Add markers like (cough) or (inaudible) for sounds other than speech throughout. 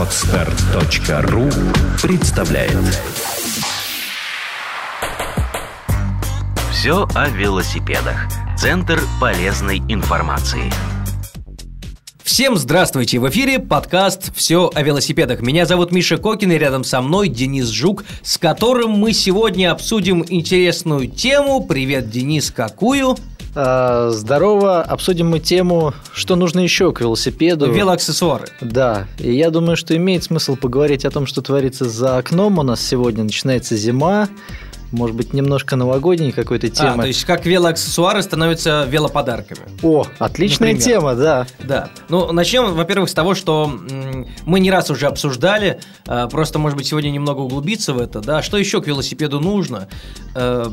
Отстар.ру представляет Все о велосипедах. Центр полезной информации. Всем здравствуйте! В эфире подкаст «Все о велосипедах». Меня зовут Миша Кокин, и рядом со мной Денис Жук, с которым мы сегодня обсудим интересную тему. Привет, Денис, какую? А, здорово. Обсудим мы тему, что нужно еще к велосипеду. Велоаксессуары. Да. И я думаю, что имеет смысл поговорить о том, что творится за окном. У нас сегодня начинается зима может быть, немножко новогодней какой-то темы. А, то есть как велоаксессуары становятся велоподарками. О, отличная Например. тема, да. Да. Ну, начнем, во-первых, с того, что мы не раз уже обсуждали, а, просто, может быть, сегодня немного углубиться в это, да, что еще к велосипеду нужно, э,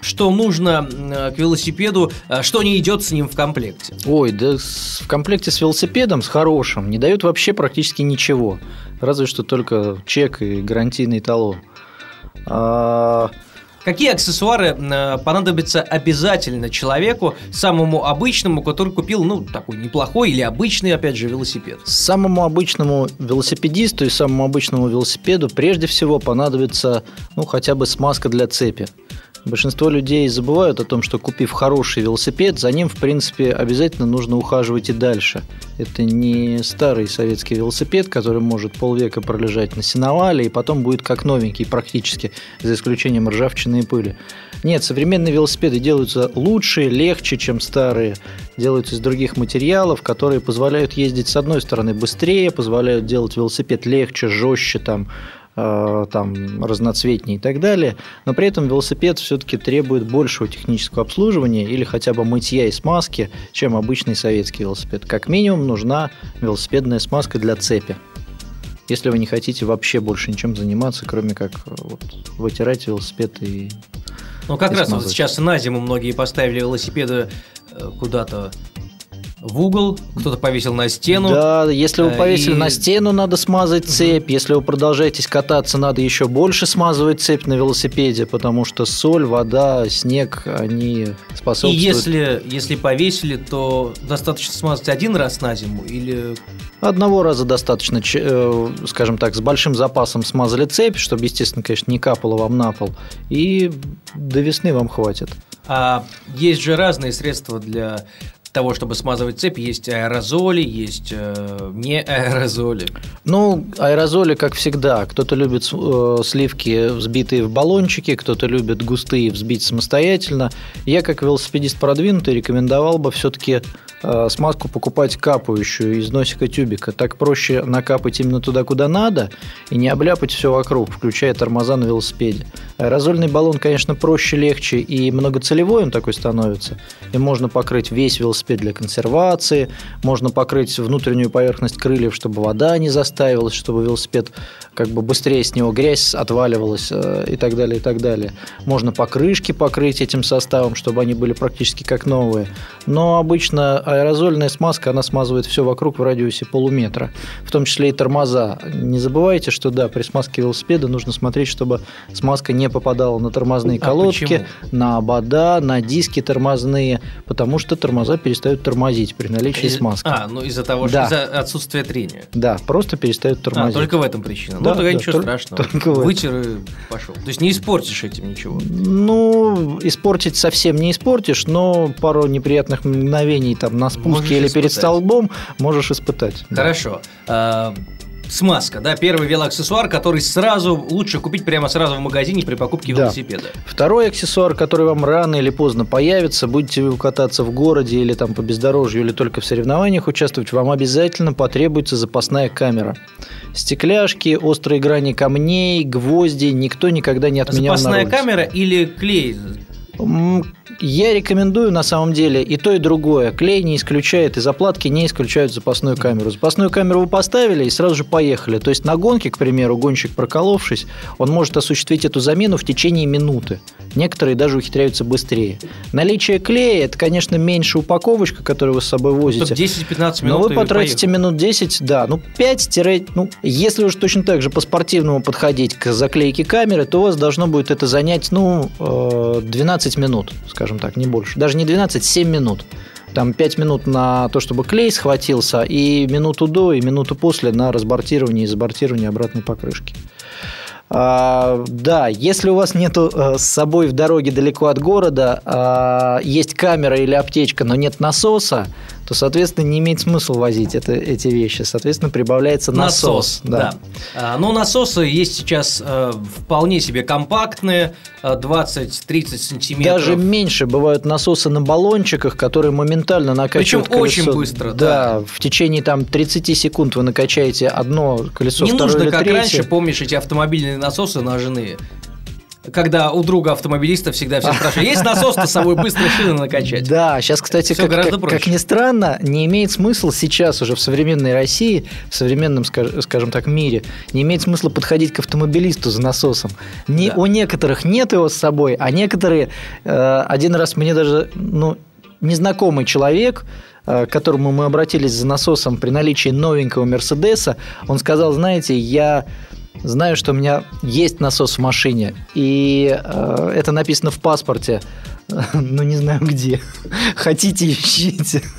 что нужно к велосипеду, а, что не идет с ним в комплекте. Ой, да в комплекте с велосипедом, с хорошим, не дают вообще практически ничего, разве что только чек и гарантийный талон. А, Какие аксессуары э, понадобятся обязательно человеку, самому обычному, который купил, ну, такой неплохой или обычный, опять же, велосипед? Самому обычному велосипедисту и самому обычному велосипеду прежде всего понадобится, ну, хотя бы смазка для цепи. Большинство людей забывают о том, что купив хороший велосипед, за ним, в принципе, обязательно нужно ухаживать и дальше. Это не старый советский велосипед, который может полвека пролежать на сеновале и потом будет как новенький практически, за исключением ржавчины и пыли. Нет, современные велосипеды делаются лучше, легче, чем старые. Делаются из других материалов, которые позволяют ездить, с одной стороны, быстрее, позволяют делать велосипед легче, жестче, там, там, разноцветнее и так далее, но при этом велосипед все-таки требует большего технического обслуживания или хотя бы мытья и смазки, чем обычный советский велосипед. Как минимум нужна велосипедная смазка для цепи. Если вы не хотите вообще больше ничем заниматься, кроме как э, вот, вытирать велосипед и ну, как раз вот сейчас на зиму многие поставили велосипеды э, куда-то в угол, кто-то повесил на стену. Да, если вы э, повесили и... на стену, надо смазать цепь. Угу. Если вы продолжаетесь кататься, надо еще больше смазывать цепь на велосипеде, потому что соль, вода, снег, они способствуют. И если, если повесили, то достаточно смазать один раз на зиму или Одного раза достаточно, э, скажем так, с большим запасом смазали цепь, чтобы, естественно, конечно, не капало вам на пол, и до весны вам хватит. А есть же разные средства для того, чтобы смазывать цепь, есть аэрозоли, есть э, не аэрозоли. Ну, аэрозоли, как всегда. Кто-то любит э, сливки, взбитые в баллончики, кто-то любит густые, взбить самостоятельно. Я, как велосипедист продвинутый, рекомендовал бы все-таки э, смазку покупать капающую из носика тюбика. Так проще накапать именно туда, куда надо, и не обляпать все вокруг, включая тормоза на велосипеде. Аэрозольный баллон, конечно, проще, легче и многоцелевой он такой становится. И можно покрыть весь велосипед для консервации, можно покрыть внутреннюю поверхность крыльев, чтобы вода не застаивалась, чтобы велосипед как бы быстрее с него грязь отваливалась э, и так далее, и так далее. Можно покрышки покрыть этим составом, чтобы они были практически как новые. Но обычно аэрозольная смазка, она смазывает все вокруг в радиусе полуметра, в том числе и тормоза. Не забывайте, что да, при смазке велосипеда нужно смотреть, чтобы смазка не попадала на тормозные а колодки, а на обода, на диски тормозные, потому что тормоза перестают тормозить при наличии смазки. А, ну из-за того, что да. из-за отсутствия трения. Да, просто перестают а, тормозить. А, только в этом причина. Да, ну, тогда да, ничего только, страшного. Только Вытер и пошел. То есть не испортишь этим ничего. Ну, испортить совсем не испортишь, но пару неприятных мгновений там на спуске можешь или испытать. перед столбом можешь испытать. Хорошо. Да смазка, да, первый велоаксессуар, который сразу лучше купить прямо сразу в магазине при покупке да. велосипеда. Второй аксессуар, который вам рано или поздно появится, будете вы кататься в городе или там по бездорожью, или только в соревнованиях участвовать, вам обязательно потребуется запасная камера. Стекляшки, острые грани камней, гвозди никто никогда не отменял Запасная камера или клей я рекомендую на самом деле и то, и другое. Клей не исключает, и заплатки не исключают запасную камеру. Запасную камеру вы поставили и сразу же поехали. То есть на гонке, к примеру, гонщик проколовшись, он может осуществить эту замену в течение минуты. Некоторые даже ухитряются быстрее. Наличие клея – это, конечно, меньше упаковочка, которую вы с собой возите. 10-15 минут. Но вы потратите минут 10, да, ну 5 ну если уж точно так же по-спортивному подходить к заклейке камеры, то у вас должно будет это занять, ну, 12 э, минут, скажем так, не больше. Даже не 12, 7 минут. Там 5 минут на то, чтобы клей схватился, и минуту до, и минуту после на разбортирование и забортирование обратной покрышки. А, да, если у вас нету э, с собой в дороге далеко от города, а, есть камера или аптечка, но нет насоса, то, соответственно, не имеет смысла возить это, эти вещи. Соответственно, прибавляется насос. Насос, да. А, Но насосы есть сейчас э, вполне себе компактные, э, 20-30 сантиметров. Даже меньше бывают насосы на баллончиках, которые моментально накачивают Причем очень колесо. быстро, Да, да. в течение там 30 секунд вы накачаете одно колесо, Не второе нужно, или как третье. раньше, помнишь, эти автомобильные насосы ножные. Когда у друга автомобилиста всегда все спрашивают, есть насос-то с собой быстро шины накачать? Да, сейчас, кстати, как, как- как ни странно, не имеет смысла сейчас уже в современной России, в современном, скаж- скажем так, мире, не имеет смысла подходить к автомобилисту за насосом. Не, Да. У некоторых нет его с собой, а некоторые... э, один раз мне даже ну, незнакомый человек, э, к которому мы обратились за насосом при наличии новенького Мерседеса, он сказал, знаете, я знаю, что у меня есть насос в машине, и э, это написано в паспорте, (laughs) но не знаю где. (laughs) Хотите, ищите. (laughs)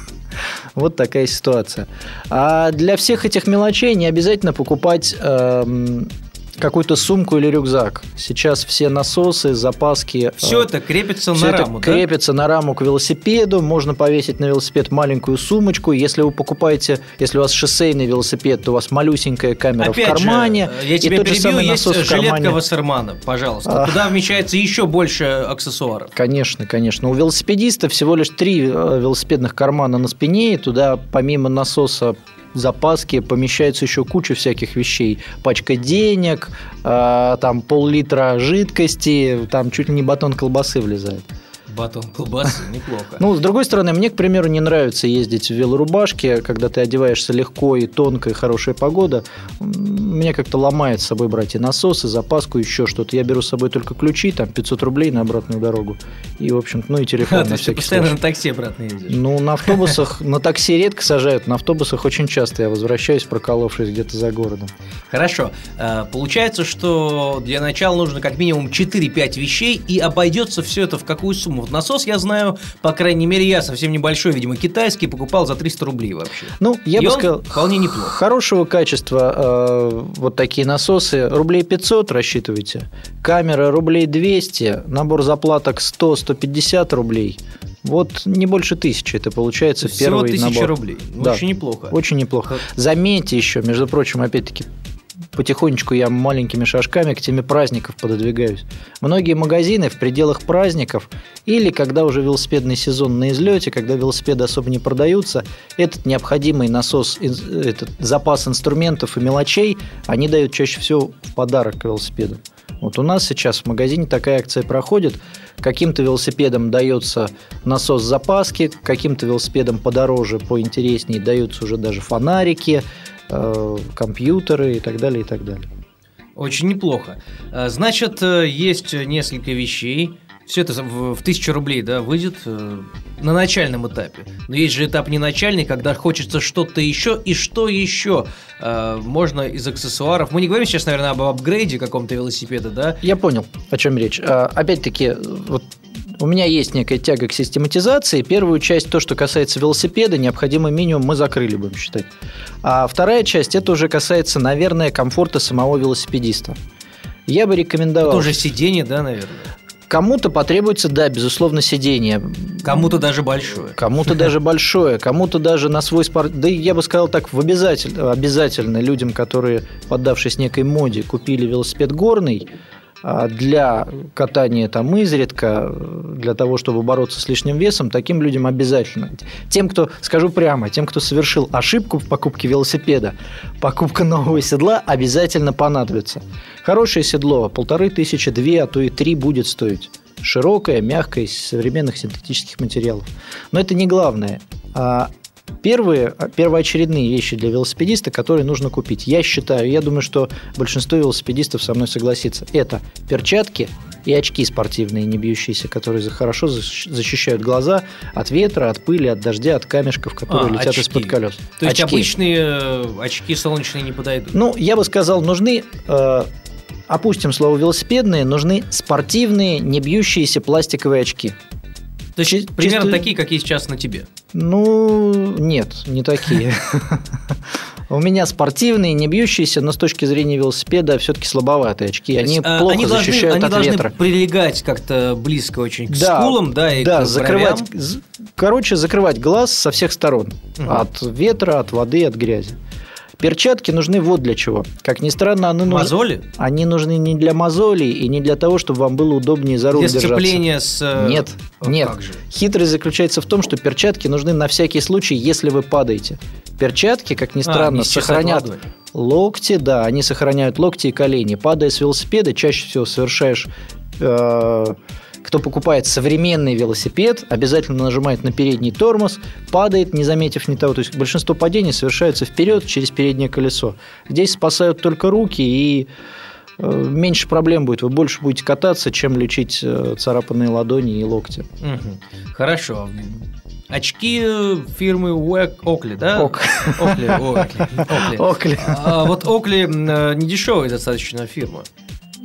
Вот такая ситуация. А для всех этих мелочей не обязательно покупать эм, какую-то сумку или рюкзак. Сейчас все насосы, запаски. Все э, это крепится всё на это раму, да? крепится на раму к велосипеду, можно повесить на велосипед маленькую сумочку. Если вы покупаете, если у вас шоссейный велосипед, то у вас малюсенькая камера Опять в кармане. же, я и тебя тот же перебью, самый есть насос в кармане. Вассермана, пожалуйста. А. Туда вмещается еще больше аксессуаров. Конечно, конечно. У велосипедиста всего лишь три э, велосипедных кармана на спине, и туда помимо насоса запаски помещается еще куча всяких вещей. Пачка денег, э, там пол-литра жидкости, там чуть ли не батон колбасы влезает. Батон колбасы, (laughs) неплохо. Ну, с другой стороны, мне, к примеру, не нравится ездить в велорубашке, когда ты одеваешься легко и тонко, и хорошая погода. Мне как-то ломает с собой брать и насос, и запаску, еще что-то. Я беру с собой только ключи, там 500 рублей на обратную дорогу. И, в общем ну и (laughs) телефон А, на всякий постоянно случай. на такси обратно ездишь. Ну, на (laughs) автобусах, на такси редко сажают, на автобусах очень часто я возвращаюсь, проколовшись где-то за городом. Хорошо. Э, Получается, что для начала нужно как минимум 4-5 вещей, и обойдется все это в какую сумму? Вот насос, я знаю, по крайней мере, я совсем небольшой, видимо, китайский, покупал за 300 рублей вообще. Ну, я И бы сказал, вполне неплохо. Хорошего качества э, вот такие насосы. Рублей 500 рассчитывайте. Камера рублей 200. Набор заплаток 100-150 рублей. Вот не больше тысячи это получается Всего первый 1000 набор. рублей. Да. Очень неплохо. Очень неплохо. Заметьте еще, между прочим, опять-таки, потихонечку я маленькими шажками к теме праздников пододвигаюсь. Многие магазины в пределах праздников или когда уже велосипедный сезон на излете, когда велосипеды особо не продаются, этот необходимый насос, этот запас инструментов и мелочей они дают чаще всего в подарок к велосипеду. Вот у нас сейчас в магазине такая акция проходит. Каким-то велосипедам дается насос запаски, каким-то велосипедам подороже, поинтереснее даются уже даже фонарики, компьютеры и так далее, и так далее. Очень неплохо. Э, Значит, э, есть несколько вещей. Все это в, 1000 рублей, да, выйдет э, на начальном этапе. Но есть же этап не начальный, когда хочется что-то еще, и что еще э, можно из аксессуаров. Мы не говорим сейчас, наверное, об апгрейде каком-то велосипеда, да? Я понял, о чем речь. А, Опять-таки, вот у меня есть некая тяга к систематизации. Первую часть, то, что касается велосипеда, необходимый минимум мы закрыли, будем считать. А вторая часть, это уже касается, наверное, комфорта самого велосипедиста. Я бы рекомендовал... Тоже сиденье, да, наверное. Кому-то потребуется, да, безусловно, сидение. Кому-то даже большое. Кому-то даже (laughs) большое, кому-то даже на свой спорт... Да я бы сказал так, в обязательно, обязательно людям, которые, поддавшись некой моде, купили велосипед горный, для катания там изредка, для того, чтобы бороться с лишним весом, таким людям обязательно. Тем, кто, скажу прямо, тем, кто совершил ошибку в покупке велосипеда, покупка нового седла обязательно понадобится. Хорошее седло полторы тысячи, две, а то и три будет стоить. Широкое, мягкое, из современных синтетических материалов. Но это не главное. А Первые, первоочередные вещи для велосипедиста, которые нужно купить. Я считаю, я думаю, что большинство велосипедистов со мной согласится. Это перчатки и очки спортивные, не бьющиеся, которые хорошо защ- защищают глаза от ветра, от пыли, от дождя, от камешков, которые А, летят из-под колес. То есть Очки. обычные э, очки солнечные не подойдут. Ну, я бы сказал, нужны, э, опустим слово велосипедные, нужны спортивные, не бьющиеся пластиковые очки. То есть Чи- примерно чисто- такие, какие сейчас на тебе. Ну, нет, не такие. (laughs) У меня спортивные, не бьющиеся, но с точки зрения велосипеда все-таки слабоватые очки. Они есть, а, плохо они должны, защищают они от должны ветра. прилегать как-то близко очень к Да, скулам, да, и да, к закрывать, бровям. короче, закрывать глаз со всех сторон. Мгм. От ветра, от воды, от грязи. Перчатки нужны вот для чего. Как ни странно, они, нужны- Мозоли? они нужны не для мозолей и не для того, чтобы вам было удобнее за Для держаться. сцепления с... э, Нет, а нет. Хитрость заключается в том, что перчатки нужны на всякий случай, если вы падаете. Перчатки, как ни А, странно, счесать сохранят локти, да, они сохраняют локти и колени. Падая с велосипеда, чаще всего совершаешь... э, кто покупает современный велосипед, обязательно нажимает на передний тормоз, падает, не заметив ни того. То есть большинство падений совершаются вперед через переднее колесо. Здесь спасают только руки и э, меньше проблем будет. Вы больше будете кататься, чем лечить э, царапанные ладони и локти. Мгм. Хорошо. Очки э, фирмы Уэк- Окли, да? Ок. Окли, (laughs) Окли, Окли. Окли. А вот Окли м, не дешевая достаточно фирма.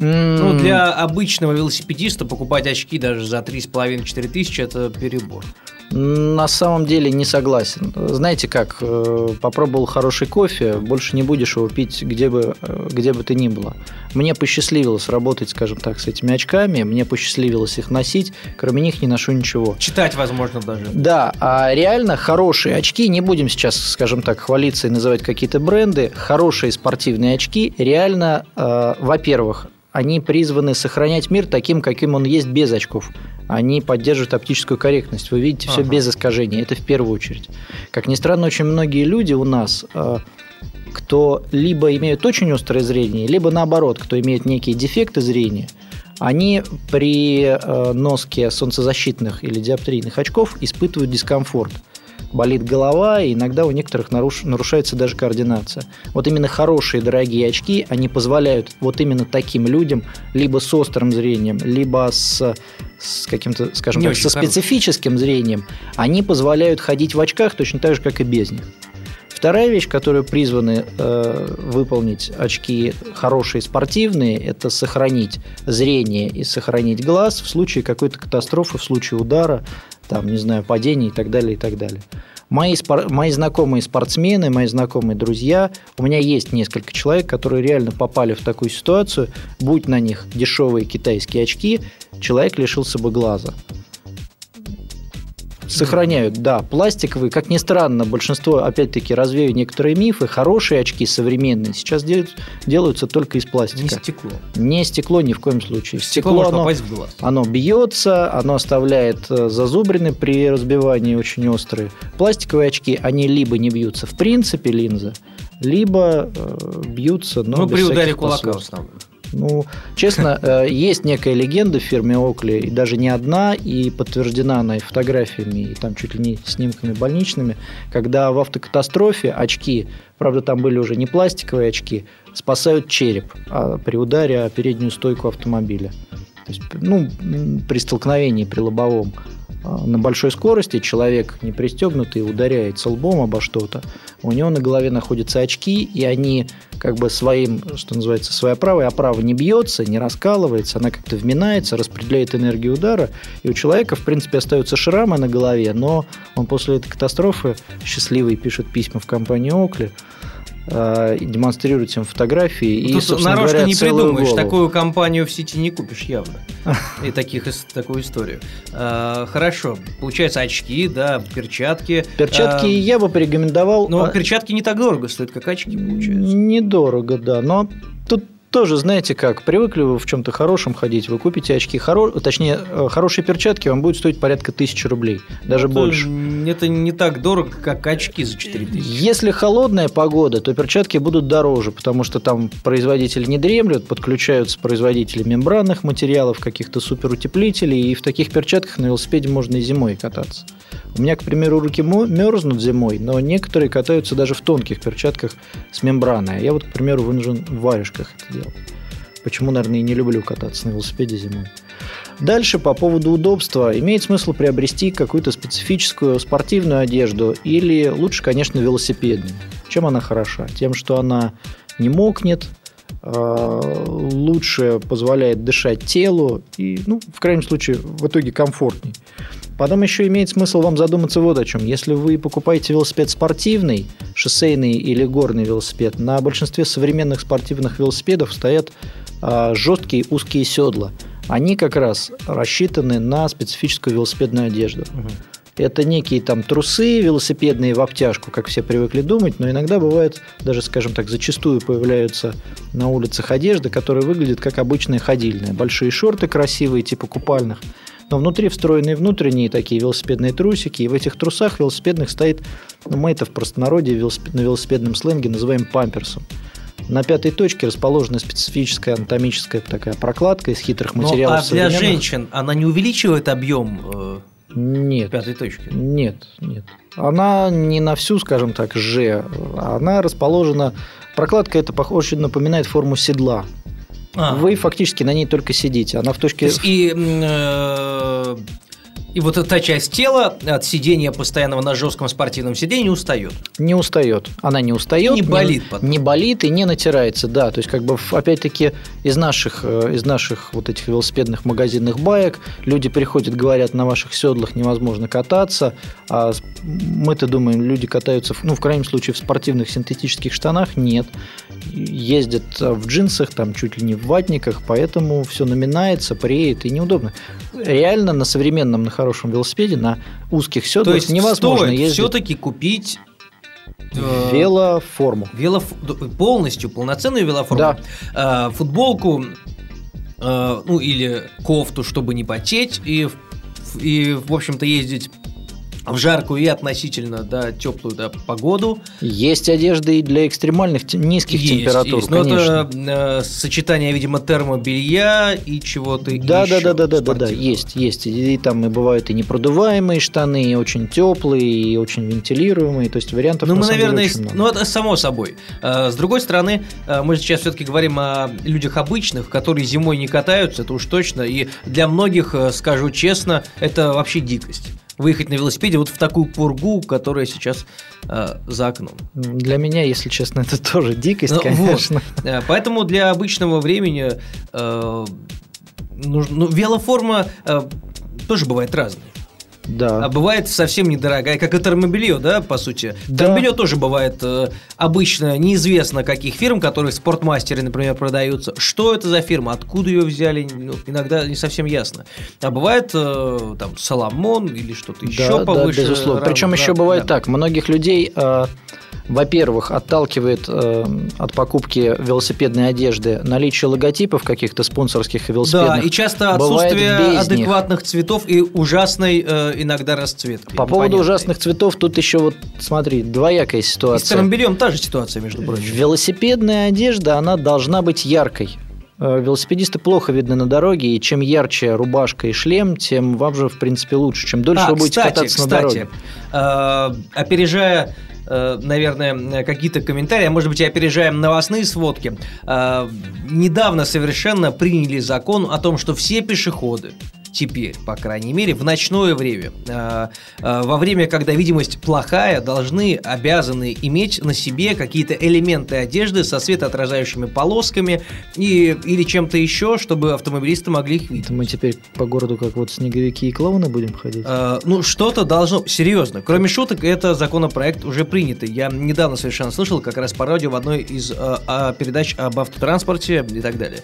Ну, для обычного велосипедиста покупать очки даже за 3,5-4 тысячи – это перебор. На самом деле не согласен. Знаете как, э, попробовал хороший кофе, больше не будешь его пить где бы, э, где бы ты ни было. Мне посчастливилось работать, скажем так, с этими очками, мне посчастливилось их носить, кроме них не ношу ничего. Читать, возможно, даже. Да, а реально хорошие очки, не будем сейчас, скажем так, хвалиться и называть какие-то бренды, хорошие спортивные очки реально, э, во-первых, они призваны сохранять мир таким, каким он есть без очков. Они поддерживают оптическую корректность. Вы видите все Ага. без искажений. Это в первую очередь. Как ни странно, очень многие люди у нас, э, кто либо имеют очень острое зрение, либо наоборот, кто имеет некие дефекты зрения, они при э, носке солнцезащитных или диоптрийных очков испытывают дискомфорт. Болит голова, и иногда у некоторых наруш- нарушается даже координация. Вот именно хорошие дорогие очки, они позволяют вот именно таким людям, либо с острым зрением, либо с, с каким-то, скажем Не так, со хорошим. специфическим зрением, они позволяют ходить в очках точно так же, как и без них. Вторая вещь, которую призваны э, выполнить очки хорошие спортивные, это сохранить зрение и сохранить глаз в случае какой-то катастрофы, в случае удара, там, не знаю, падения и так далее, и так далее. Мои, спор- мои знакомые спортсмены, мои знакомые друзья, у меня есть несколько человек, которые реально попали в такую ситуацию, будь на них дешевые китайские очки, человек лишился бы глаза. Сохраняют, да, пластиковые. Как ни странно, большинство, опять-таки, развею некоторые мифы, хорошие очки современные сейчас делают- делаются только из пластика. Не стекло. Не стекло ни в коем случае. Стекло, может оно- попасть в глаз. оно бьется, оно оставляет э, зазубрины при разбивании очень острые. Пластиковые очки, они либо не бьются в принципе линзы, либо э, бьются, но Ну, без при ударе кулака в основном. Ну, честно, э, есть некая легенда в фирме Окли, и даже не одна, и подтверждена она и фотографиями, и там чуть ли не снимками больничными, когда в автокатастрофе очки, правда, там были уже не пластиковые очки, спасают череп а при ударе о переднюю стойку автомобиля. То есть, ну, при столкновении, при лобовом а, на большой скорости человек не пристегнутый ударяется лбом обо что-то, у него на голове находятся очки, и они как бы своим, что называется, своя правая оправа не бьется, не раскалывается, она как-то вминается, распределяет энергию удара, и у человека, в принципе, остаются шрамы на голове, но он после этой катастрофы счастливый пишет письма в компанию Окли, э, и демонстрирует им фотографии и, Тут нарочно говоря, не придумаешь. голову. Такую компанию в сети не купишь явно. (laughs) И таких, такую историю. А, Хорошо. Получается, очки, да, перчатки. Перчатки А, я бы порекомендовал. Но а, перчатки не так дорого стоят, как очки, получается. Недорого, да. Но тут тоже, знаете как, привыкли вы в чем-то хорошем ходить, вы купите очки, хоро... точнее, э, хорошие перчатки вам будет стоить порядка тысячи рублей, даже Это- больше. Это не так дорого, как очки за 4000. Если холодная погода, то перчатки будут дороже, потому что там производители не дремлют, подключаются производители мембранных материалов, каких-то суперутеплителей, и в таких перчатках на велосипеде можно и зимой кататься. У меня, к примеру, руки мерзнут зимой, но некоторые катаются даже в тонких перчатках с мембраной. А Я вот, к примеру, вынужден в варежках это делать. Почему, наверное, и не люблю кататься на велосипеде зимой. Дальше по поводу удобства. Имеет смысл приобрести какую-то специфическую спортивную одежду или лучше, конечно, велосипедную. Чем она хороша? Тем, что она не мокнет, лучше позволяет дышать телу и, ну, в крайнем случае, в итоге комфортней. Потом еще имеет смысл вам задуматься вот о чем. Если вы покупаете велосипед спортивный, шоссейный или горный велосипед, на большинстве современных спортивных велосипедов стоят а, жесткие узкие седла. Они как раз рассчитаны на специфическую велосипедную одежду. Угу. Это некие там трусы велосипедные в обтяжку, как все привыкли думать, но иногда бывает, даже, скажем так, зачастую появляются на улицах одежды, которые выглядят как обычные ходильные. Большие шорты красивые, типа купальных, но внутри встроенные внутренние такие велосипедные трусики, и в этих трусах велосипедных стоит, ну, мы это в простонародье велосипед, на велосипедном сленге называем памперсом. На пятой точке расположена специфическая анатомическая такая прокладка из хитрых материалов. Ну, а для женщин она не увеличивает объем э, нет. пятой точки? Нет, нет. Она не на всю, скажем так, Ж. Она расположена... Прокладка это очень напоминает форму седла. А. Вы фактически на ней только сидите. Она в точке... То есть и э, и вот эта часть тела от сидения постоянного на жестком спортивном сидении не устает. Не устает. Она не устает. Не болит не, потом. Не болит и не натирается, да. То есть, как бы, опять-таки, из наших, э, из наших вот этих велосипедных магазинных баек люди приходят, говорят, на ваших седлах невозможно кататься, а мы-то думаем, люди катаются, ну, в крайнем случае, в спортивных синтетических штанах. Нет. Ездят в джинсах, там, чуть ли не в ватниках, поэтому все наминается, преет и неудобно. Реально на современном, на хорошем велосипеде на узких седлах То есть невозможно стоит ездить. все-таки купить э, велоформу. Велоф... Полностью, полноценную велоформу. Да. Э, футболку, э, ну или кофту, чтобы не потеть, и, и в общем-то, ездить в жаркую и относительно да, теплую да, погоду. Есть одежда и для экстремальных низких есть, температур, есть. Но конечно. это э, сочетание, видимо, термобелья и чего-то да, еще. Да, да, да, да, да, да, есть, есть. И, и там и бывают и непродуваемые штаны, и очень теплые, и очень вентилируемые. То есть вариантов. Ну, на мы, наверное, деле, очень много. ну это само собой. Э, с другой стороны, э, мы сейчас все-таки говорим о людях обычных, которые зимой не катаются, это уж точно. И для многих, э, скажу честно, это вообще дикость выехать на велосипеде вот в такую пургу, которая сейчас э, за окном. Для меня, если честно, это тоже дикость, ну, конечно. Вот. Э, поэтому для обычного времени э, нужно, ну, велоформа э, тоже бывает разная. Да. А бывает совсем недорогая, как и термобелье, да, по сути. Да. Термобелье тоже бывает э, обычно неизвестно каких фирм, которые в спортмастере, например, продаются. Что это за фирма, откуда ее взяли, ну, иногда не совсем ясно. А бывает э, там Соломон или что-то да, еще повыше. Да, безусловно. Причем еще бывает да. так, многих людей... Э, во-первых, отталкивает э, от покупки велосипедной одежды наличие логотипов каких-то спонсорских велосипедных. Да, и часто отсутствие адекватных цветов и ужасной э, иногда расцветки. По поводу ужасных цветов, тут еще вот, смотри, двоякая ситуация. И с термобельем та же ситуация, между прочим. Велосипедная одежда, она должна быть яркой. Э, велосипедисты плохо видны на дороге, и чем ярче рубашка и шлем, тем вам же, в принципе, лучше. Чем дольше а, вы будете кстати, кататься кстати, на дороге. Э, опережая наверное, какие-то комментарии, а может быть, опережаем новостные сводки. Э, недавно совершенно приняли закон о том, что все пешеходы, теперь, по крайней мере, в ночное время. А, а, во время, когда видимость плохая, должны, обязаны иметь на себе какие-то элементы одежды со светоотражающими полосками и, или чем-то еще, чтобы автомобилисты могли их видеть. Мы теперь по городу как вот снеговики и клоуны будем ходить? А, ну, что-то должно... Серьезно. Кроме шуток, это законопроект уже принятый. Я недавно совершенно слышал как раз по радио в одной из а, передач об автотранспорте и так далее.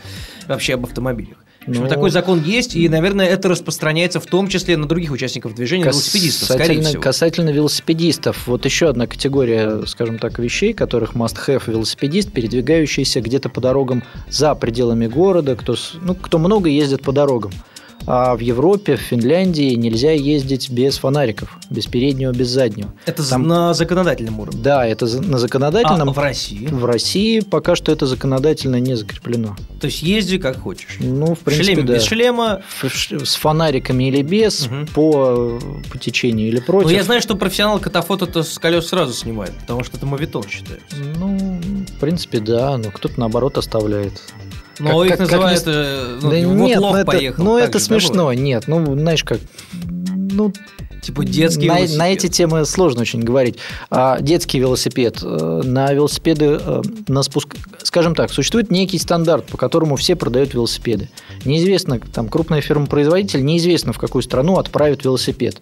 Вообще об автомобилях. В общем, ну, такой закон есть, и, наверное, это распространяется в том числе на других участников движения, велосипедистов, скорее всего. Касательно велосипедистов, вот еще одна категория, скажем так, вещей, которых must-have велосипедист, передвигающийся где-то по дорогам за пределами города, кто, ну, кто много ездит по дорогам. А в Европе, в Финляндии нельзя ездить без фонариков, без переднего, без заднего. Это Там... на законодательном уровне? Да, это на законодательном. А в России? В России пока что это законодательно не закреплено. То есть езди как хочешь? Ну, в принципе, Шлем, да. без шлема? С фонариками или без, угу. по, по течению или против. Ну, я знаю, что профессионал катафото с колес сразу снимает, потому что это мовитон считается. Ну, в принципе, да, но кто-то наоборот оставляет. Но как, их как, называют, как э, ну, да вот нет, лох ну, это, поехал. Ну, это смешно, нет, ну, знаешь, как, ну, Типа детский на, велосипед. на эти темы сложно очень говорить. А детский велосипед. э, На велосипеды, э, на спуск... скажем так, существует некий стандарт, по которому все продают велосипеды. Неизвестно, там крупная фирма-производитель, неизвестно, в какую страну отправит велосипед.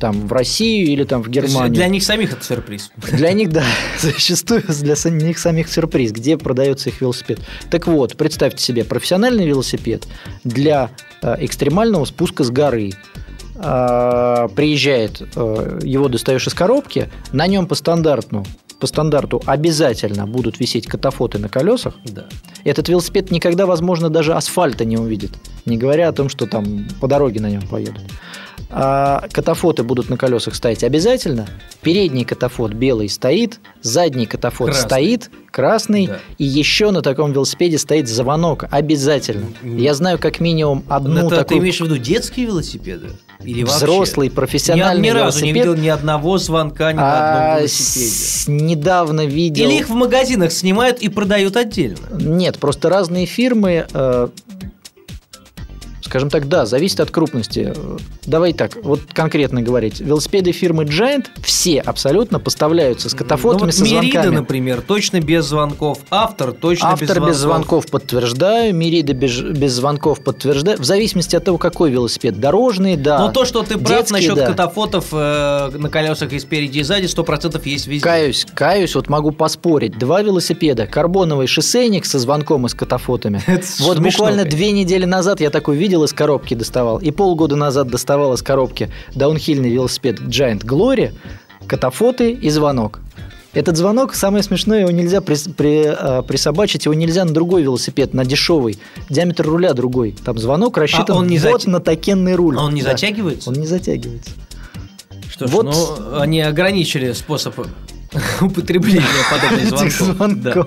Там в Россию или там в Германию. Для них самих это сюрприз. Для них, да, (laughs) зачастую для них самих сюрприз, где продается их велосипед. Так вот, представьте себе, профессиональный велосипед для э, экстремального спуска с горы. А, Приезжает, э, его достаешь из коробки, на нем по стандарту, по стандарту обязательно будут висеть катафоты на колесах. Да. Этот велосипед никогда, возможно, даже асфальта не увидит, не говоря о том, что там по дороге на нем поедут. А катафоты будут на колесах стоять обязательно. Передний катафот белый стоит, задний катафот Красный. стоит, красный, Да. и еще на таком велосипеде стоит звонок обязательно. Я знаю как минимум одну это ты такую имеешь в виду детские велосипеды? Или вообще? взрослый Я профессиональный ни разу не велосипед. видел ни одного звонка ни на а, одном велосипеде. с- недавно видел. Или их в магазинах снимают и продают отдельно. Нет, просто разные фирмы, э, скажем так, да, зависит от крупности. Э, Давай так, вот конкретно говорить. Велосипеды фирмы Giant все абсолютно поставляются с катафотами, Ну, вот со Мерида, звонками. например, точно без звонков. Автор точно Автор без без звонков. звонков подтверждаю, Мерида без, без звонков подтверждаю. В зависимости от того, какой велосипед. Дорожный, да. Но то, что ты прав Детский, насчет да. катафотов э, на колесах и спереди и сзади, 100% есть везде. Каюсь, каюсь, вот могу поспорить. Два велосипеда, карбоновый шоссейник со звонком и с катафотами. (laughs) Это Вот буквально две недели назад я такой видел из коробки доставал. И полгода назад доставал из коробки даунхильный велосипед Giant Glory, катафоты и звонок. Этот звонок, самое смешное, его нельзя прис- при- а, присобачить, его нельзя на другой велосипед, на дешевый. Диаметр руля другой. Там звонок рассчитан А он не вот зат- на такенный руль. А он не Да. затягивается? Он не затягивается. Что ж, Вот- ну, они ограничили способ (laughs) употребления подобных (laughs) звонков. Да.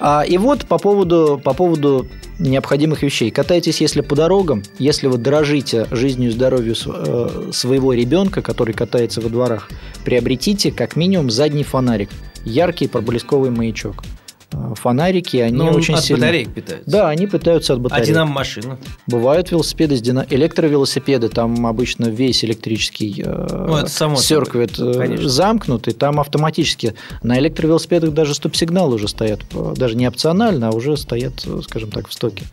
А, и вот по поводу, по поводу необходимых вещей. Катайтесь, если по дорогам, если вы дорожите жизнью и здоровью э, своего ребенка, который катается во дворах, приобретите как минимум задний фонарик, яркий проблесковый маячок. Э, Фонарики, они Но он очень от сильно... батареек питается. Да, они питаются от А батареек. динамо-машина? Бывают велосипеды с дина... электровелосипеды, там обычно весь электрический э, Ну, это само собой, серквит э, конечно. замкнутый, там автоматически. На электровелосипедах даже стоп-сигналы уже стоят, э, даже не опционально, а уже стоят, э, скажем так, в стоке.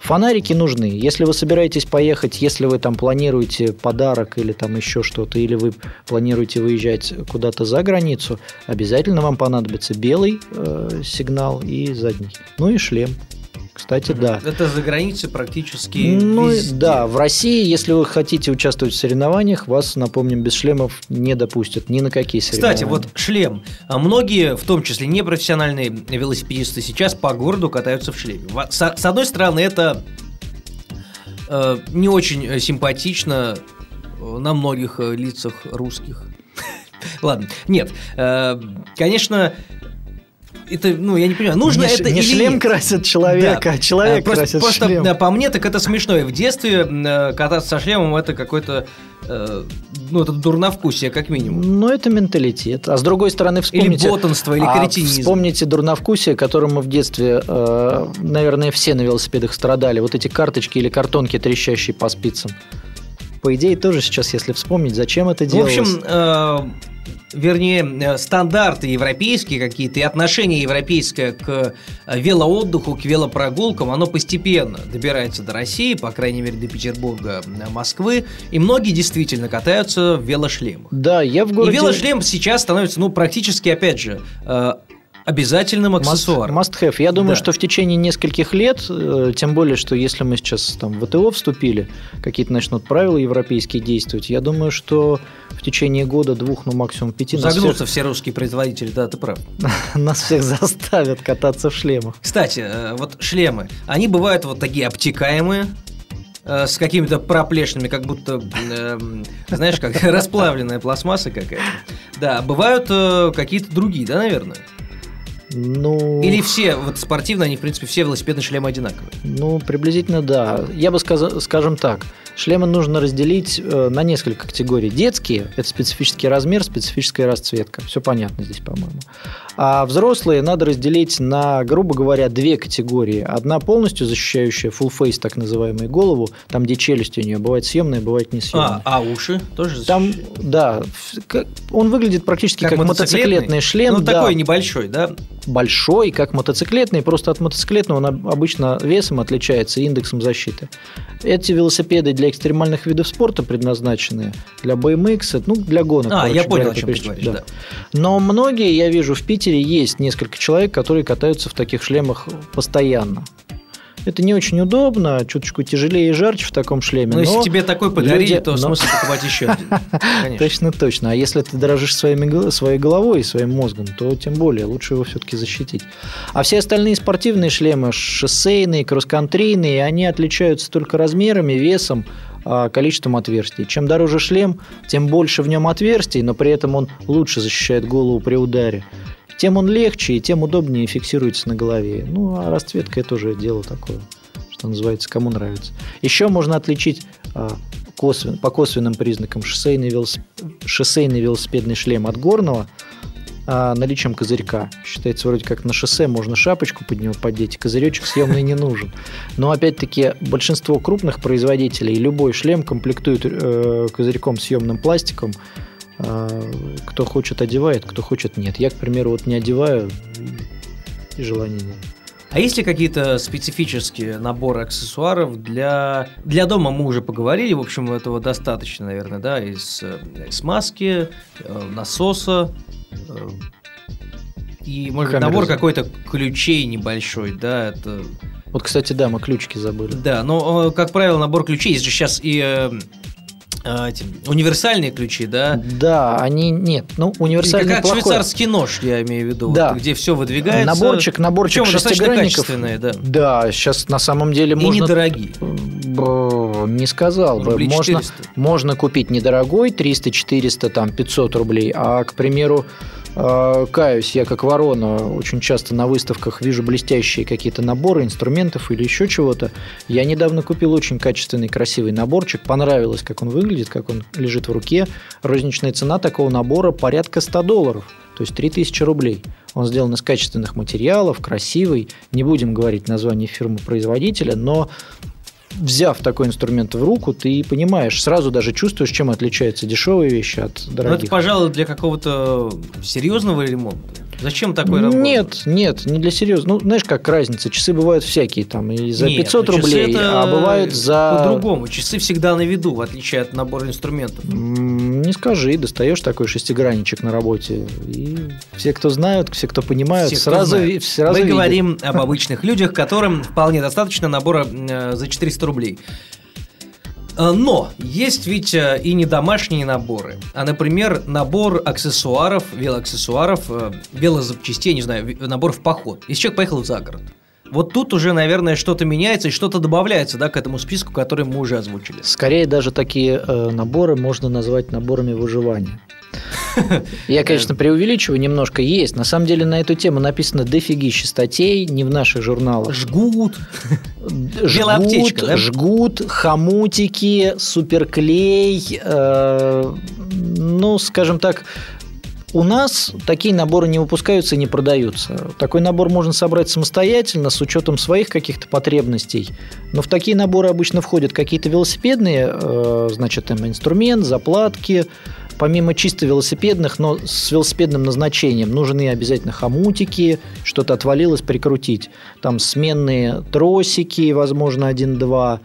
Фонарики нужны. Если вы собираетесь поехать, если вы там планируете подарок или там еще что-то, или вы планируете выезжать куда-то за границу, обязательно вам понадобится белый э, сигнал и задний. Ну и шлем. Кстати, да. Это за границей практически Ну, везде. да, в России, если вы хотите участвовать в соревнованиях, вас, напомним, без шлемов не допустят ни на какие соревнования. Кстати, вот шлем. А Многие, в том числе непрофессиональные велосипедисты, сейчас по городу катаются в шлеме. С одной стороны, это э, не очень э, симпатично э, на многих лицах русских. (laughs) Ладно, нет. Конечно, это, ну, я не понимаю, нужно не, это не или шлем нет? красит человека, Да. а человек просто, красит просто, шлем. да, по мне, так это смешно. И в детстве э, кататься со шлемом это какой-то, э, ну, это дурновкусие, как минимум. Ну, это менталитет. А с другой стороны, вспомните... Или ботанство, или а кретинизм. Вспомните дурновкусие, которым мы в детстве, э, наверное, все на велосипедах страдали. Вот эти карточки или картонки, трещащие по спицам. По идее, тоже сейчас, если вспомнить, зачем это В делалось. общем, э, вернее, э, стандарты европейские какие-то и отношение европейское к э, велоотдыху, к велопрогулкам, оно постепенно добирается до России, по крайней мере, до Петербурга, э, Москвы, и многие действительно катаются в велошлемах. Да, я в городе... И велошлем сейчас становится, ну, практически, опять же, обязательным аксессуаром. Must have. Я думаю, Да. что в течение нескольких лет, э, тем более, что если мы сейчас там в ВТО вступили, какие-то начнут правила европейские действовать, я думаю, что в течение года, двух, ну максимум пяти Загнутся всех, все русские производители, да, ты прав. (laughs) нас всех заставят кататься в шлемах. Кстати, э, вот шлемы, они бывают вот такие обтекаемые, э, с какими-то проплешинами, как будто, эм, знаешь, как (laughs) расплавленная пластмасса какая-то. Да, бывают э, какие-то другие, да, наверное? Ну, Или все, вот спортивные, они, в принципе, все велосипедные шлемы одинаковые. ну, приблизительно да. Я бы сказал, скажем так, Шлемы нужно разделить э, на несколько категорий. Детские – это специфический размер, специфическая расцветка. Все понятно здесь, по-моему. А взрослые надо разделить на, грубо говоря, две категории. Одна полностью защищающая full face, так называемую голову, там, где челюсть у нее бывает съемная, бывает несъемная. А, а уши тоже Там, да, он выглядит практически как, как мотоциклетный шлем. Ну, да. такой небольшой, да? Большой, как мотоциклетный, просто от мотоциклетного он обычно весом отличается индексом защиты. Эти велосипеды для экстремальных видов спорта предназначены, для BMX, ну, для гонок. А, я понял, о чем ты говоришь, да. да. Но многие, я вижу, в Питере есть несколько человек, которые катаются в таких шлемах постоянно. Это не очень удобно, чуточку тяжелее и жарче в таком шлеме. Ну, но если тебе такой подарили, люди... то но... смысл покупать еще один. (laughs) Точно, точно. А если ты дорожишь своими, своей головой и своим мозгом, то тем более лучше его все-таки защитить. А все остальные спортивные шлемы, шоссейные, кросс-контрийные, они отличаются только размерами, весом, а, количеством отверстий. Чем дороже шлем, тем больше в нем отверстий, но при этом он лучше защищает голову при ударе тем он легче и тем удобнее фиксируется на голове. Ну, а расцветка это уже дело такое, что называется, кому нравится. Еще можно отличить а, косвен, по косвенным признакам шоссейный, велосип... шоссейный велосипедный шлем от горного а, наличием козырька. Считается, вроде как на шоссе можно шапочку под него подеть, козыречек съемный не нужен. Но опять-таки большинство крупных производителей любой шлем комплектуют э, козырьком съемным пластиком, кто хочет, одевает, кто хочет, нет. Я, к примеру, вот не одеваю, и желания нет. А есть ли какие-то специфические наборы аксессуаров для... Для дома мы уже поговорили, в общем, этого достаточно, наверное, да, из, из маски, э, насоса, э, и, может быть, набор какой-то ключей небольшой, да, это... Вот, кстати, да, мы ключики забыли. Да, но, э, как правило, набор ключей, есть же сейчас и а, эти, универсальные ключи, да? Да, они нет. Ну, универсальный Как плохой. швейцарский нож, я имею в виду, да. вот, где все выдвигается. Наборчик, наборчик Причем шестигранников. да. Да, сейчас на самом деле И можно... недорогие. Не сказал бы. Можно, можно купить недорогой, 300, 400, там, 500 рублей, а, к примеру, а, каюсь, я как ворона очень часто на выставках вижу блестящие какие-то наборы инструментов или еще чего-то. Я недавно купил очень качественный, красивый наборчик. Понравилось, как он выглядит, как он лежит в руке. Розничная цена такого набора порядка 100 долларов, то есть 3000 рублей. Он сделан из качественных материалов, красивый. Не будем говорить название фирмы-производителя, но взяв такой инструмент в руку, ты понимаешь, сразу даже чувствуешь, чем отличаются дешевые вещи от дорогих. Ну, это, пожалуй, для какого-то серьезного ремонта. Зачем такой работа? Нет, нет, не для серьезного. Ну, знаешь, как разница. Часы бывают всякие, там, и за нет, 500 ну, рублей, а бывают за... По-другому. Часы всегда на виду, в отличие от набора инструментов. Не скажи, достаешь такой шестигранничек на работе, и все, кто знают, все, кто понимают, все, сразу, кто знает. сразу Мы видят. говорим об обычных людях, которым вполне достаточно набора э, за 400 рублей. Э, но есть ведь э, и не домашние наборы, а, например, набор аксессуаров, велоаксессуаров, э, велозапчастей, не знаю, набор в поход. Если человек поехал за город, вот тут уже, наверное, что-то меняется и что-то добавляется, да, к этому списку, который мы уже озвучили. Скорее даже такие э, наборы можно назвать наборами выживания. Я, конечно, преувеличиваю немножко. Есть. На самом деле на эту тему написано дофигища статей, не в наших журналах. Жгут. Жгут, да? жгут, хомутики, суперклей. Э, ну, скажем так, у нас такие наборы не выпускаются и не продаются. Такой набор можно собрать самостоятельно с учетом своих каких-то потребностей. Но в такие наборы обычно входят какие-то велосипедные, э, значит, там инструмент, заплатки, помимо чисто велосипедных, но с велосипедным назначением, нужны обязательно хомутики, что-то отвалилось, прикрутить. Там сменные тросики, возможно, один-два,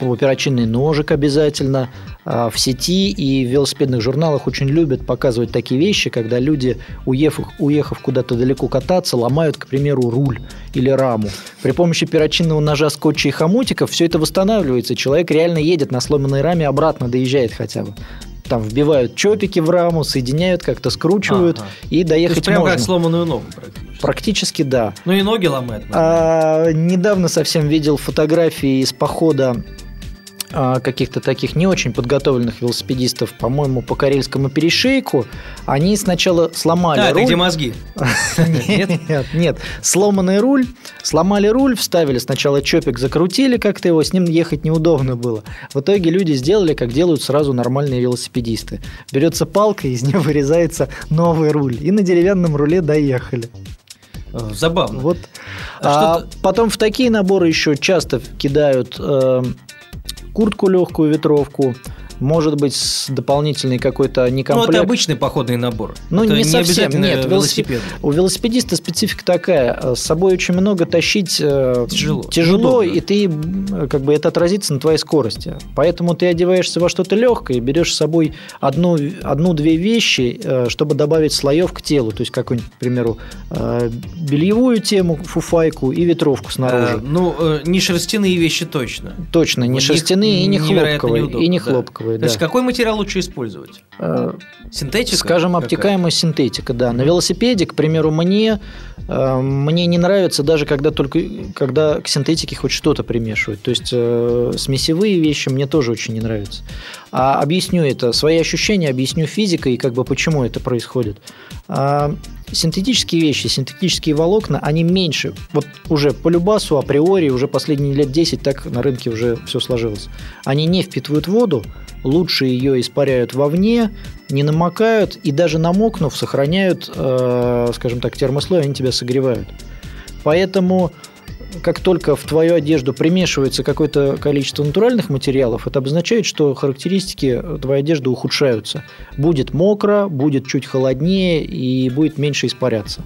оперативный ножик обязательно. А, в сети и в велосипедных журналах очень любят показывать такие вещи, когда люди, уехав, уехав куда-то далеко кататься, ломают, к примеру, руль или раму. При помощи перочинного ножа, скотча и хомутиков все это восстанавливается. Человек реально едет на сломанной раме обратно, доезжает хотя бы там вбивают чопики в раму, соединяют, как-то скручивают ага. и доехать То есть прямо можно. как сломанную ногу практически. Практически да. Ну и ноги ломает. А, недавно совсем видел фотографии из похода каких-то таких не очень подготовленных велосипедистов, по-моему, по Карельскому перешейку, они сначала сломали А, это руль. где мозги? (laughs) Нет, нет, сломанный руль, сломали руль, вставили сначала чопик, закрутили как-то его, с ним ехать неудобно было. В итоге люди сделали, как делают сразу нормальные велосипедисты. Берется палка, из нее вырезается новый руль, и на деревянном руле доехали. Э, Забавно. Вот. А А потом в такие наборы еще часто кидают э, куртку легкую, ветровку, может быть, с дополнительной какой-то Ну, некомплект. это обычный походный набор. Ну, Это не совсем, обязательно нет, велосипед. У велосипедиста специфика такая. э, С собой очень много тащить э, Тяжело. тяжело и ты м, как бы это отразится на твоей скорости. Поэтому ты одеваешься во что-то легкое, берешь с собой одну, одну-две вещи, э, чтобы добавить слоев к телу. То есть какую-нибудь, к примеру, э, бельевую тему, фуфайку и ветровку Э, снаружи. Ну, э, не шерстяные вещи точно. Точно, не них шерстяные и не хлопковые. И не да. Хлопковые, То да. есть какой материал лучше использовать? Э, Синтетика? Скажем, Какая? обтекаемая синтетика, да. На велосипеде, к примеру, мне, э, мне не нравится даже когда только когда к синтетике хоть что-то примешивают. То есть э, смесевые вещи мне тоже очень не нравятся. А объясню это, свои ощущения объясню физикой и как бы почему это происходит. А, синтетические вещи, синтетические волокна, они меньше. Вот уже по любасу, априори, уже последние лет 10 так на рынке уже все сложилось. Они не впитывают воду, лучше ее испаряют вовне, не намокают и даже намокнув, сохраняют, э, скажем так, термослой, они тебя согревают. Поэтому как только в твою одежду примешивается какое-то количество натуральных материалов, это обозначает, что характеристики твоей одежды ухудшаются. Будет мокро, будет чуть холоднее и будет меньше испаряться.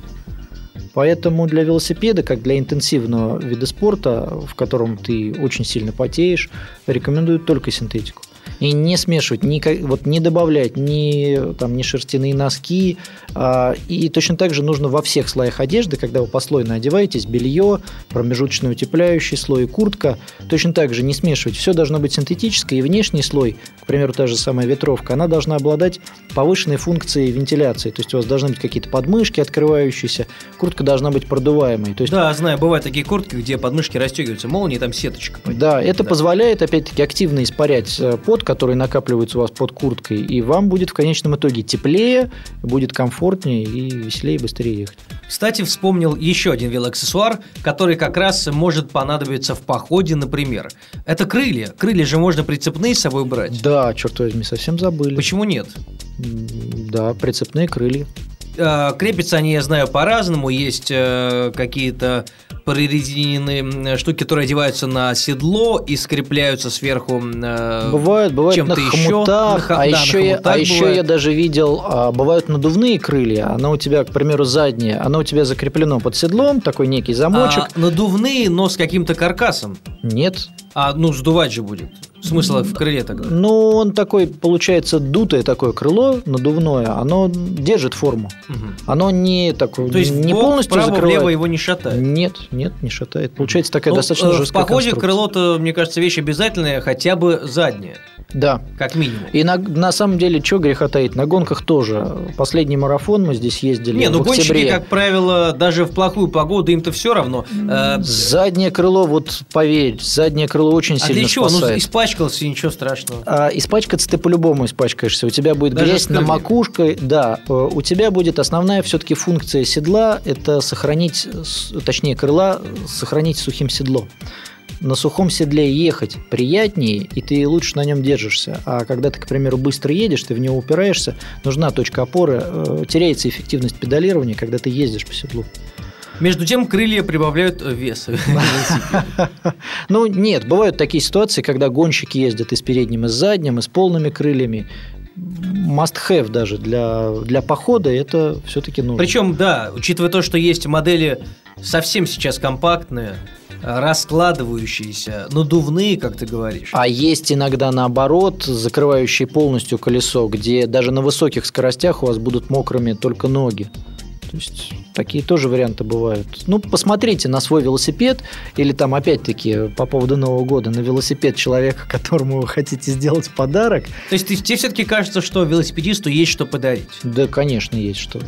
Поэтому для велосипеда, как для интенсивного вида спорта, в котором ты очень сильно потеешь, рекомендуют только синтетику. И не смешивать, ка- вот, не добавлять ни, там, ни шерстяные носки. а, и точно так же нужно во всех слоях одежды, когда вы послойно одеваетесь, белье, промежуточный утепляющий слой и куртка, точно так же не смешивать. Все должно быть синтетическое, и внешний слой, к примеру, та же самая ветровка, она должна обладать повышенной функцией вентиляции. То есть у вас должны быть какие-то подмышки открывающиеся, куртка должна быть продуваемой. То есть Да, знаю, бывают такие куртки, где подмышки расстегиваются молнии, там сеточка. Да, это Да. позволяет, опять-таки, активно испарять э, пот, который накапливается у вас под курткой, и вам будет в конечном итоге теплее, будет комфортнее и веселее, быстрее ехать. Кстати, вспомнил еще один велоаксессуар, который как раз может понадобиться в походе, например. Это крылья. Крылья же можно прицепные с собой брать. Да, черт возьми, совсем забыли. Почему нет? Да, прицепные крылья. Э, Крепятся они, я знаю, по-разному. Есть э, какие-то прорезиненные штуки, которые одеваются на седло и скрепляются сверху. э, Бывают, бывают на чем-то еще. хомутах, На а, да, еще на я, а еще бывает. я даже видел, а, бывают надувные крылья, оно у тебя, к примеру, заднее, оно у тебя закреплено под седлом, такой некий замочек. А, надувные, но с каким-то каркасом. Нет, А, ну, сдувать же будет. Смысл в крыле тогда. ну он такой, получается, дутое такое крыло надувное, оно держит форму. Мгм. Оно не такое, То есть не полностью вправо, закрывает. влево его не шатает. Нет, нет, не шатает. Получается такая Ну, достаточно э, в жесткая походе конструкция. крыло-то, мне кажется, вещь обязательная, хотя бы задняя, Да. как минимум. И на, на самом деле, что греха таить, на гонках тоже. Последний марафон мы здесь ездили Не, ну в гонщики, как правило, даже в плохую погоду им-то все равно. Э, Заднее крыло, вот поверь, заднее крыло очень а сильно для чего? Ну, спасает. испачкался, ничего страшного. А испачкаться ты по-любому испачкаешься. У тебя будет Даже грязь на макушке. Да, э, у тебя будет основная все-таки функция седла – это сохранить, точнее крыла, сохранить сухим седло. На сухом седле ехать приятнее, и ты лучше на нем держишься. А когда ты, к примеру, быстро едешь, ты в него упираешься, нужна точка опоры, э, теряется эффективность педалирования, когда ты ездишь по седлу. Между тем, крылья прибавляют вес. (laughs) Ну, нет, бывают такие ситуации, когда гонщики ездят и с передним, и с задним, и с полными крыльями. Must have даже для, для похода это все-таки нужно. Причем, да, учитывая то, что есть модели совсем сейчас компактные, раскладывающиеся, надувные, как ты говоришь. А есть иногда наоборот, закрывающие полностью колесо, где даже на высоких скоростях у вас будут мокрыми только ноги. То есть такие тоже варианты бывают. Ну, посмотрите на свой велосипед, или там опять-таки по поводу Нового года на велосипед человека, (laughs) которому вы хотите сделать подарок. То есть ты- тебе все-таки кажется, что велосипедисту есть что подарить. Да, конечно, есть что.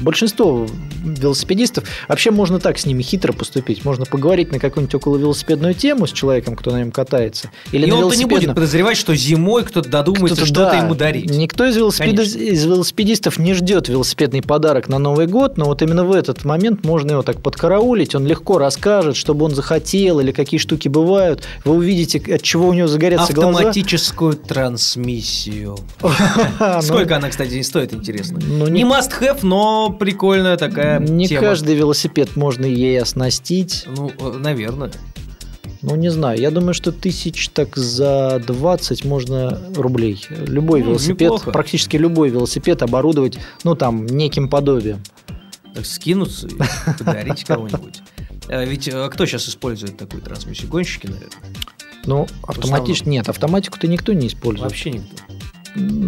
Большинство велосипедистов, вообще можно так с ними хитро поступить. Можно поговорить на какую-нибудь около велосипедную тему с человеком, кто на нем катается. Или и он-то не будет подозревать, что зимой кто-то додумается кто что-то да, ему дарить. Никто из, велосипед... из велосипедистов не ждет велосипедный подарок на Новый год, но вот именно в этот момент можно его так подкараулить, он легко расскажет, чтобы он захотел или какие штуки бывают. Вы увидите, от чего у него загорятся глаза. Автоматическую трансмиссию. (laughs) (laughs) Ну, Сколько она, кстати, не стоит, интересно? Ну, не must have, но прикольная такая Не каждый велосипед можно ей оснастить. Ну, э, наверное. Ну, не знаю. Я думаю, что тысяч так за 20 можно рублей. Любой ну, велосипед, неплохо. практически любой велосипед оборудовать, ну, там, неким подобием. Так скинуться и (laughs) подарить кого-нибудь. А ведь а кто сейчас использует такую трансмиссию? Гонщики, наверное. Ну, автоматически нет, автоматику-то никто не использует. Вообще никто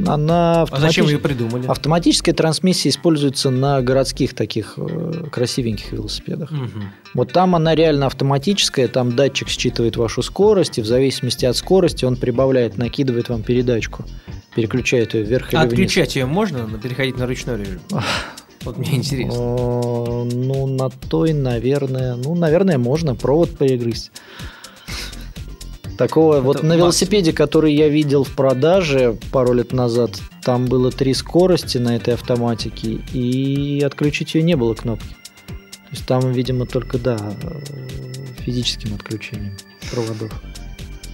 она автоматич... А зачем ее придумали? Автоматическая трансмиссия используется на городских таких э, красивеньких велосипедах. Угу. Вот там она реально автоматическая, там датчик считывает вашу скорость, и в зависимости от скорости он прибавляет, накидывает вам передачку, переключает ее вверх или а вниз. отключать ее можно, переходить на ручной режим? Вот мне интересно. Ну, на той, наверное, ну, наверное, можно провод перегрызть. Такого Это вот на велосипеде, который я видел в продаже пару лет назад, там было три скорости на этой автоматике, и отключить ее не было кнопки. То есть там, видимо, только, да, физическим отключением проводов.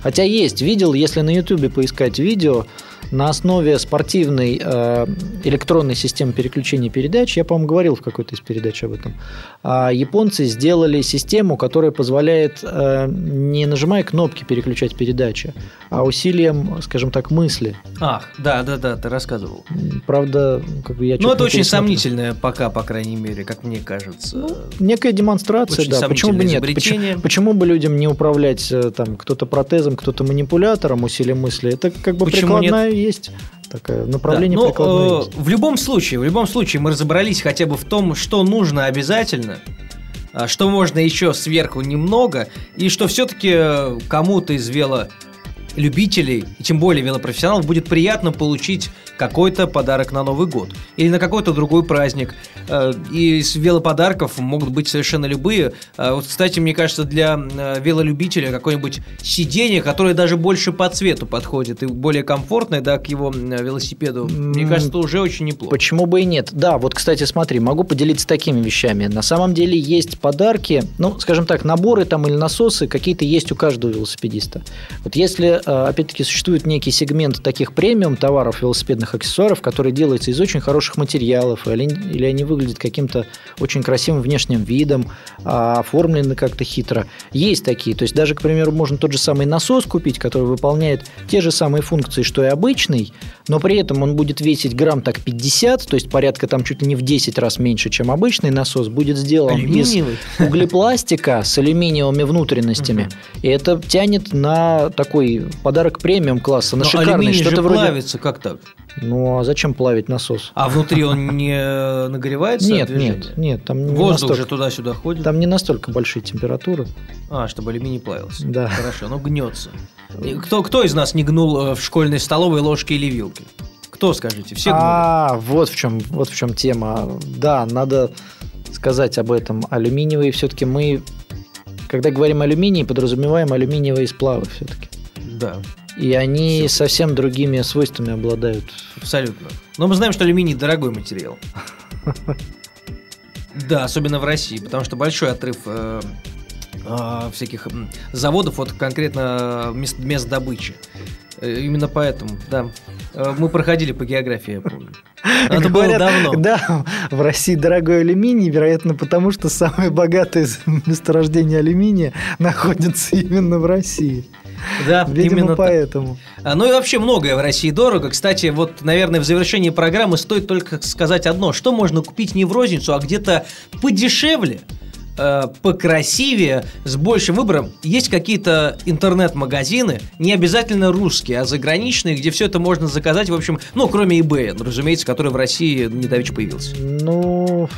Хотя есть, видел, если на ютубе поискать видео, на основе спортивной э, электронной системы переключения передач, я, по-моему, говорил в какой-то из передач об этом, э, японцы сделали систему, которая позволяет, э, не нажимая кнопки, переключать передачи, а усилием, скажем так, мысли. Ах, да, да, да, ты рассказывал. Правда, как бы я Ну, это очень сомнительное пока, по крайней мере, как мне кажется. Ну, некая демонстрация, очень да. Почему бы нет? Почему, почему бы людям не управлять э, там кто-то протезом, кто-то манипулятором усилием мысли? Это как бы почему прикладная нет? Есть такое направление да, но, э, В любом случае, в любом случае мы разобрались хотя бы в том, что нужно обязательно, а что можно еще сверху немного, и что все-таки э, кому-то из вело любителей, и тем более велопрофессионалов, будет приятно получить какой-то подарок на Новый год или на какой-то другой праздник. Э, и из велоподарков могут быть совершенно любые. Э, вот, кстати, мне кажется, для э, велолюбителя какое-нибудь сиденье, которое даже больше по цвету подходит и более комфортное, да, к его велосипеду, мне кажется, уже очень неплохо. Почему бы и нет? Да, вот, кстати, смотри, могу поделиться такими вещами. На самом деле есть подарки, ну, скажем так, наборы там или насосы какие-то есть у каждого велосипедиста. Вот если, опять-таки, существует некий сегмент таких премиум товаров велосипедных, велосипедных аксессуаров, которые делаются из очень хороших материалов, или, или они выглядят каким-то очень красивым внешним видом, а оформлены как-то хитро. Есть такие. То есть даже, к примеру, можно тот же самый насос купить, который выполняет те же самые функции, что и обычный, но при этом он будет весить грамм так 50, то есть порядка там чуть ли не в 10 раз меньше, чем обычный насос, будет сделан из углепластика с алюминиевыми внутренностями. И это тянет на такой подарок премиум класса, на но шикарный. Что-то вроде... плавится, как так? Ну, а зачем плавить насос? А внутри он не нагревается? Нет, нет, нет. Там не Воздух настолько, же туда-сюда ходит? Там не настолько большие температуры. А, чтобы алюминий плавился. Да. Хорошо, ну гнется. Кто, кто из нас не гнул э, в школьной столовой ложки или вилки? Кто, скажите? Все гнули? А, вот в чем, вот в чем тема. Да, надо сказать об этом. Алюминиевые все-таки мы, когда говорим алюминий, подразумеваем алюминиевые сплавы все-таки. Да. И они Все. совсем другими свойствами обладают. Абсолютно. Но мы знаем, что алюминий дорогой материал. (laughs) Да, особенно в России, потому что большой отрыв э, э, всяких заводов от конкретно мест, мест добычи. Э, именно поэтому, да. Мы проходили по географии, я помню. Это Говорят, было давно. Да, в России дорогой алюминий, вероятно, потому что самые богатые месторождения алюминия находятся именно в России. Да, Видимо, именно поэтому. Так. Ну и вообще многое в России дорого. Кстати, вот, наверное, в завершении программы стоит только сказать одно. Что можно купить не в розницу, а где-то подешевле, э, покрасивее, с большим выбором. Есть какие-то интернет-магазины, не обязательно русские, а заграничные, где все это можно заказать, в общем, ну, кроме eBay, разумеется, который в России недавеча появился. Ну,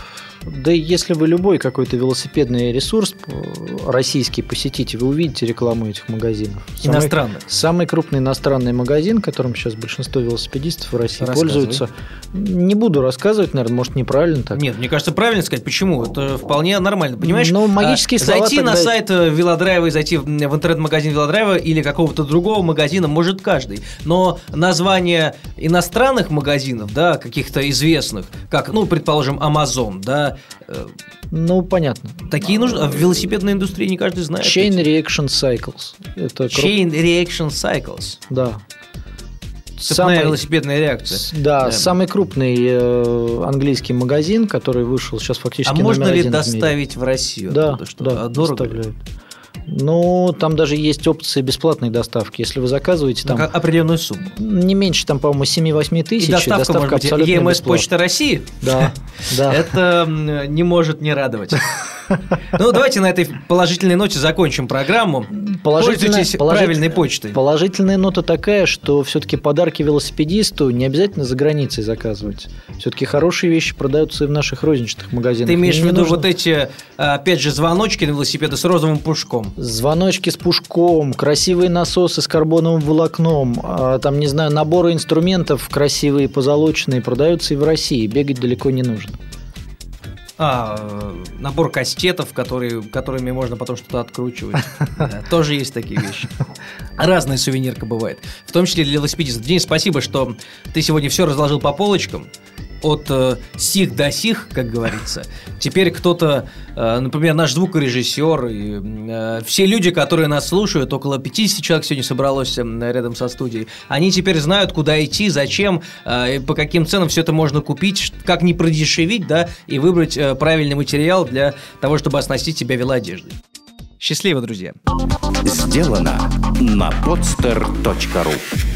Да и если вы любой какой-то велосипедный ресурс э, российский посетите, вы увидите рекламу этих магазинов. Самый, Иностранных. Самый крупный иностранный магазин, которым сейчас большинство велосипедистов в России пользуются. Не буду рассказывать, наверное, может неправильно так. Нет, мне кажется, правильно сказать. Почему? Это вполне нормально. Понимаешь? Ну, магические а, слова Зайти тогда... на сайт э, Велодрайва и зайти в интернет-магазин Велодрайва или какого-то другого магазина может каждый. Но название иностранных магазинов, да, каких-то известных, как, ну, предположим, Amazon, да, э, ну, понятно. Такие нужны. А в велосипедной индустрии не каждый знает. Chain эти. Reaction Cycles. Это Chain Reaction Cycles. Да. Цепная самый, велосипедная реакция. Да, да, самый крупный э, английский магазин, который вышел сейчас фактически. А можно ли доставить в, в Россию? Да, что? да, а дорого. Доставляют. Ну, там даже есть опции бесплатной доставки. Если вы заказываете там... определенную сумму. Не меньше, там, по-моему, 7-8 тысяч. И доставка, доставка может быть, абсолютно EMS бесплатная. Почта России? Да, да. (laughs) Это не может не радовать. (laughs) (laughs) Ну, давайте на этой положительной ноте закончим программу. Пользуйтесь правильной почтой. Положительная нота такая, что все-таки подарки велосипедисту не обязательно за границей заказывать. Все-таки хорошие вещи продаются и в наших розничных магазинах. Ты имеешь в виду нужно... вот эти, опять же, звоночки на велосипеды с розовым пушком? Звоночки с пушком, красивые насосы с карбоновым волокном, а, там, не знаю, наборы инструментов красивые, позолоченные продаются и в России. Бегать далеко не нужно. А, набор кастетов, которые, которыми можно потом что-то откручивать. (laughs) тоже есть такие вещи. Разная сувенирка бывает. В том числе для велосипедистов. Денис, спасибо, что ты сегодня все разложил по полочкам от э, сих до сих, как говорится. Теперь кто-то, э, например, наш звукорежиссер, и, э, все люди, которые нас слушают, около 50 человек сегодня собралось э, рядом со студией, они теперь знают, куда идти, зачем, э, по каким ценам все это можно купить, как не продешевить, да, и выбрать э, правильный материал для того, чтобы оснастить себя велоодеждой. Счастливо, друзья! Сделано на podster.ru